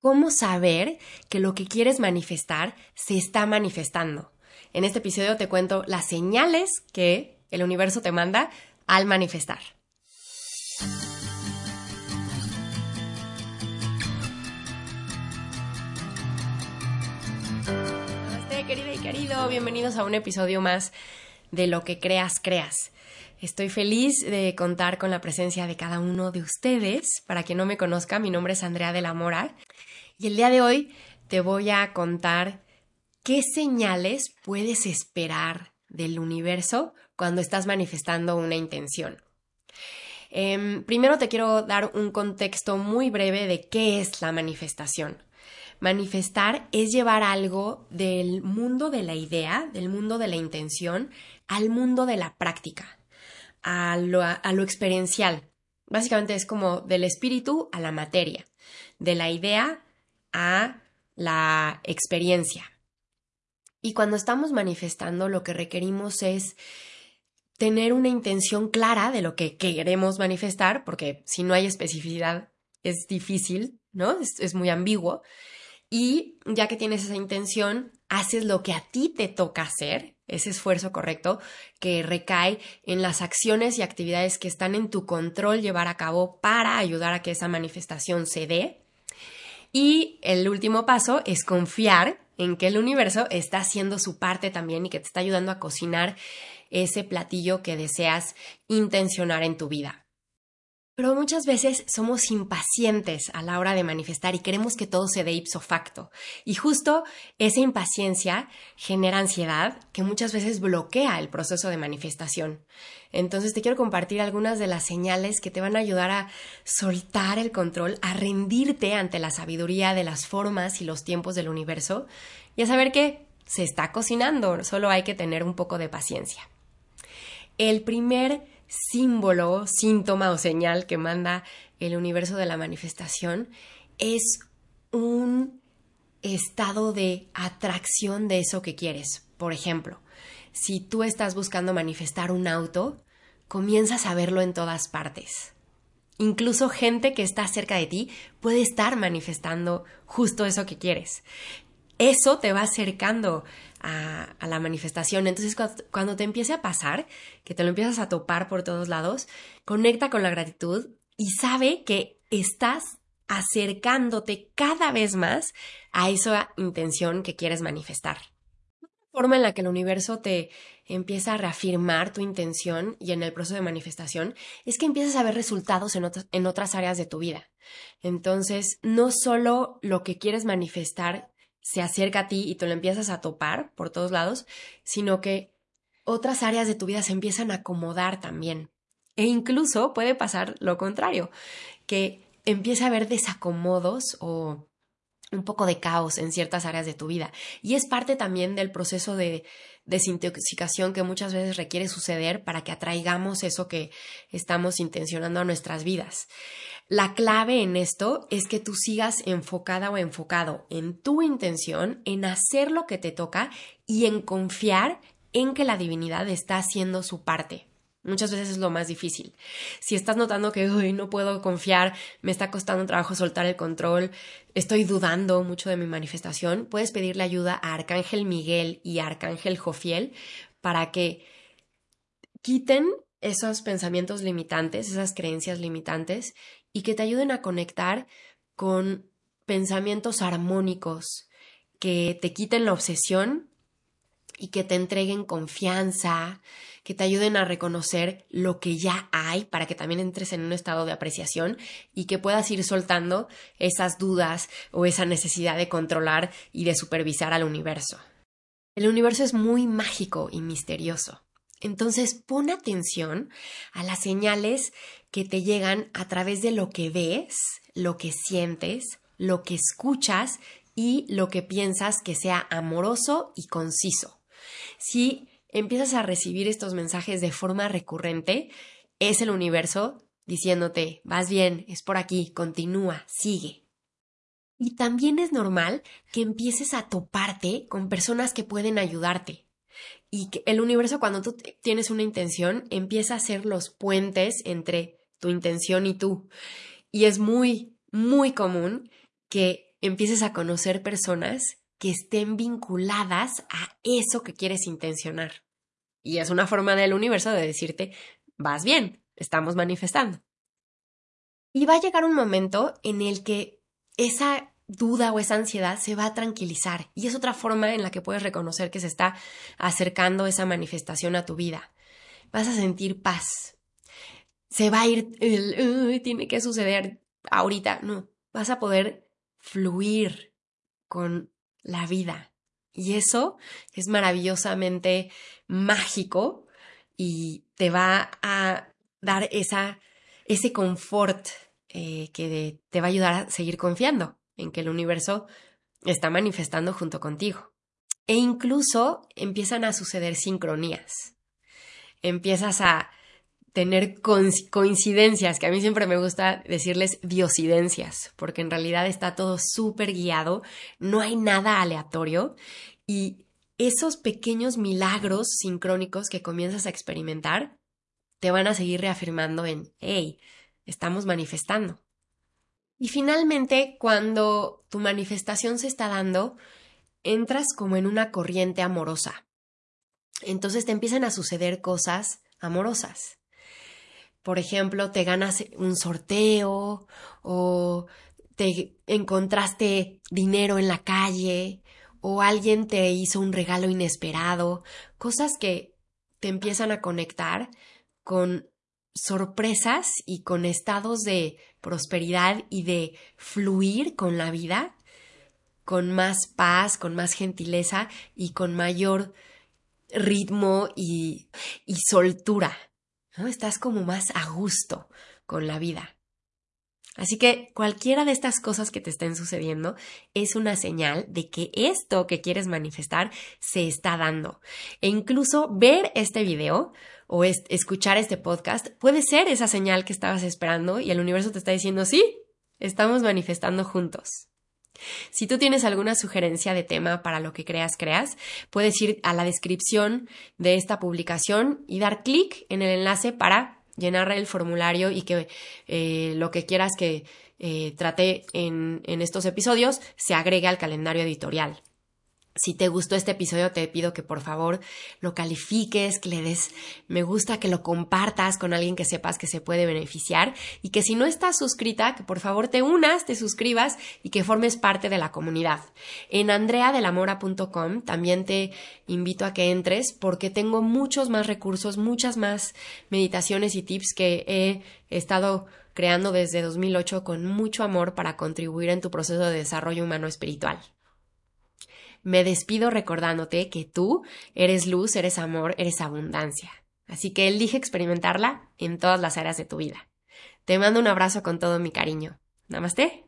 cómo saber que lo que quieres manifestar se está manifestando. En este episodio te cuento las señales que el universo te manda al manifestar. Querida y querido, bienvenidos a un episodio más de Lo que creas, creas. Estoy feliz de contar con la presencia de cada uno de ustedes. Para quien no me conozca, mi nombre es Andrea de la Mora y el día de hoy te voy a contar qué señales puedes esperar del universo cuando estás manifestando una intención. Em, primero te quiero dar un contexto muy breve de qué es la manifestación. Manifestar es llevar algo del mundo de la idea, del mundo de la intención, al mundo de la práctica a lo, experiencial. Básicamente es como del espíritu a la materia, de la idea a la experiencia. Y cuando estamos manifestando, lo que requerimos es tener una intención clara de lo que queremos manifestar, porque si no hay especificidad es difícil, ¿no? Es, es, muy ambiguo. Y ya que tienes esa intención, haces lo que a ti te toca hacer, ese esfuerzo correcto que recae en las acciones y actividades que están en tu control llevar a cabo para ayudar a que esa manifestación se dé. Y el último paso es confiar en que el universo está haciendo su parte también y que te está ayudando a cocinar ese platillo que deseas intencionar en tu vida. Pero muchas veces somos impacientes a la hora de manifestar y queremos que todo se dé ipso facto. Y justo esa impaciencia genera ansiedad que muchas veces bloquea el proceso de manifestación. Entonces te quiero compartir algunas de las señales que te van a ayudar a soltar el control, a rendirte ante la sabiduría de las formas y los tiempos del universo y a saber que se está cocinando, solo hay que tener un poco de paciencia. El primer símbolo, síntoma o señal que manda el universo de la manifestación es un estado de atracción de eso que quieres. Por ejemplo, si tú estás buscando manifestar un auto, comienzas a verlo en todas partes. Incluso gente que está cerca de ti puede estar manifestando justo eso que quieres. Eso te va acercando a, la manifestación. Entonces, cuando, te empiece a pasar, que te lo empiezas a topar por todos lados, conecta con la gratitud y sabe que estás acercándote cada vez más a esa intención que quieres manifestar. Una forma en la que el universo te empieza a reafirmar tu intención y en el proceso de manifestación es que empiezas a ver resultados en, en otras áreas de tu vida. Entonces, no solo lo que quieres manifestar se acerca a ti y te lo empiezas a topar por todos lados, sino que otras áreas de tu vida se empiezan a acomodar también. E incluso puede pasar lo contrario, que empiece a haber desacomodos o un poco de caos en ciertas áreas de tu vida. Y es parte también del proceso de desintoxicación que muchas veces requiere suceder para que atraigamos eso que estamos intencionando a nuestras vidas. La clave en esto es que tú sigas enfocada o enfocado en tu intención, en hacer lo que te toca y en confiar en que la divinidad está haciendo su parte. Muchas veces es lo más difícil. Si estás notando que no puedo confiar, me está costando trabajo soltar el control, estoy dudando mucho de mi manifestación, puedes pedirle ayuda a Arcángel Miguel y a Arcángel Jofiel para que quiten esos pensamientos limitantes, esas creencias limitantes y que te ayuden a conectar con pensamientos armónicos que te quiten la obsesión y que te entreguen confianza, que te ayuden a reconocer lo que ya hay para que también entres en un estado de apreciación y que puedas ir soltando esas dudas o esa necesidad de controlar y de supervisar al universo. El universo es muy mágico y misterioso. Entonces pon atención a las señales que te llegan a través de lo que ves, lo que sientes, lo que escuchas y lo que piensas que sea amoroso y conciso. Si empiezas a recibir estos mensajes de forma recurrente, es el universo diciéndote, vas bien, es por aquí, continúa, sigue. Y también es normal que empieces a toparte con personas que pueden ayudarte. Y que el universo, cuando tú tienes una intención, empieza a hacer los puentes entre tu intención y tú. Y es muy, muy común que empieces a conocer personas que estén vinculadas a eso que quieres intencionar. Y es una forma del universo de decirte, vas bien, estamos manifestando. Y va a llegar un momento en el que esa duda o esa ansiedad se va a tranquilizar. Y es otra forma en la que puedes reconocer que se está acercando esa manifestación a tu vida. Vas a sentir paz. Se va a ir tiene que suceder ahorita. No, vas a poder fluir con la vida. Y eso es maravillosamente mágico y te va a dar esa, ese confort eh, que te va a ayudar a seguir confiando en que el universo está manifestando junto contigo. E incluso empiezan a suceder sincronías. Empiezas a tener coincidencias, que a mí siempre me gusta decirles diosidencias, porque en realidad está todo súper guiado, no hay nada aleatorio y esos pequeños milagros sincrónicos que comienzas a experimentar te van a seguir reafirmando en, hey, estamos manifestando. Y finalmente, cuando tu manifestación se está dando, entras como en una corriente amorosa. Entonces te empiezan a suceder cosas amorosas. Por ejemplo, te ganas un sorteo o te encontraste dinero en la calle o alguien te hizo un regalo inesperado, cosas que te empiezan a conectar con sorpresas y con estados de prosperidad y de fluir con la vida, con más paz, con más gentileza y con mayor ritmo y, y soltura. Estás como más a gusto con la vida. Así que cualquiera de estas cosas que te estén sucediendo es una señal de que esto que quieres manifestar se está dando. E incluso ver este video o escuchar este podcast puede ser esa señal que estabas esperando y el universo te está diciendo, sí, estamos manifestando juntos. Si tú tienes alguna sugerencia de tema para lo que creas, creas, puedes ir a la descripción de esta publicación y dar clic en el enlace para llenar el formulario y que eh, lo que quieras que eh, trate en, en estos episodios se agregue al calendario editorial. Si te gustó este episodio, te pido que por favor lo califiques, que le des me gusta, que lo compartas con alguien que sepas que se puede beneficiar y que si no estás suscrita, que por favor te unas, te suscribas y que formes parte de la comunidad. En andreadelamora.com también te invito a que entres porque tengo muchos más recursos, muchas más meditaciones y tips que he estado creando desde 2008 con mucho amor para contribuir en tu proceso de desarrollo humano espiritual me despido recordándote que tú eres luz, eres amor, eres abundancia. Así que elige experimentarla en todas las áreas de tu vida. Te mando un abrazo con todo mi cariño. Namaste.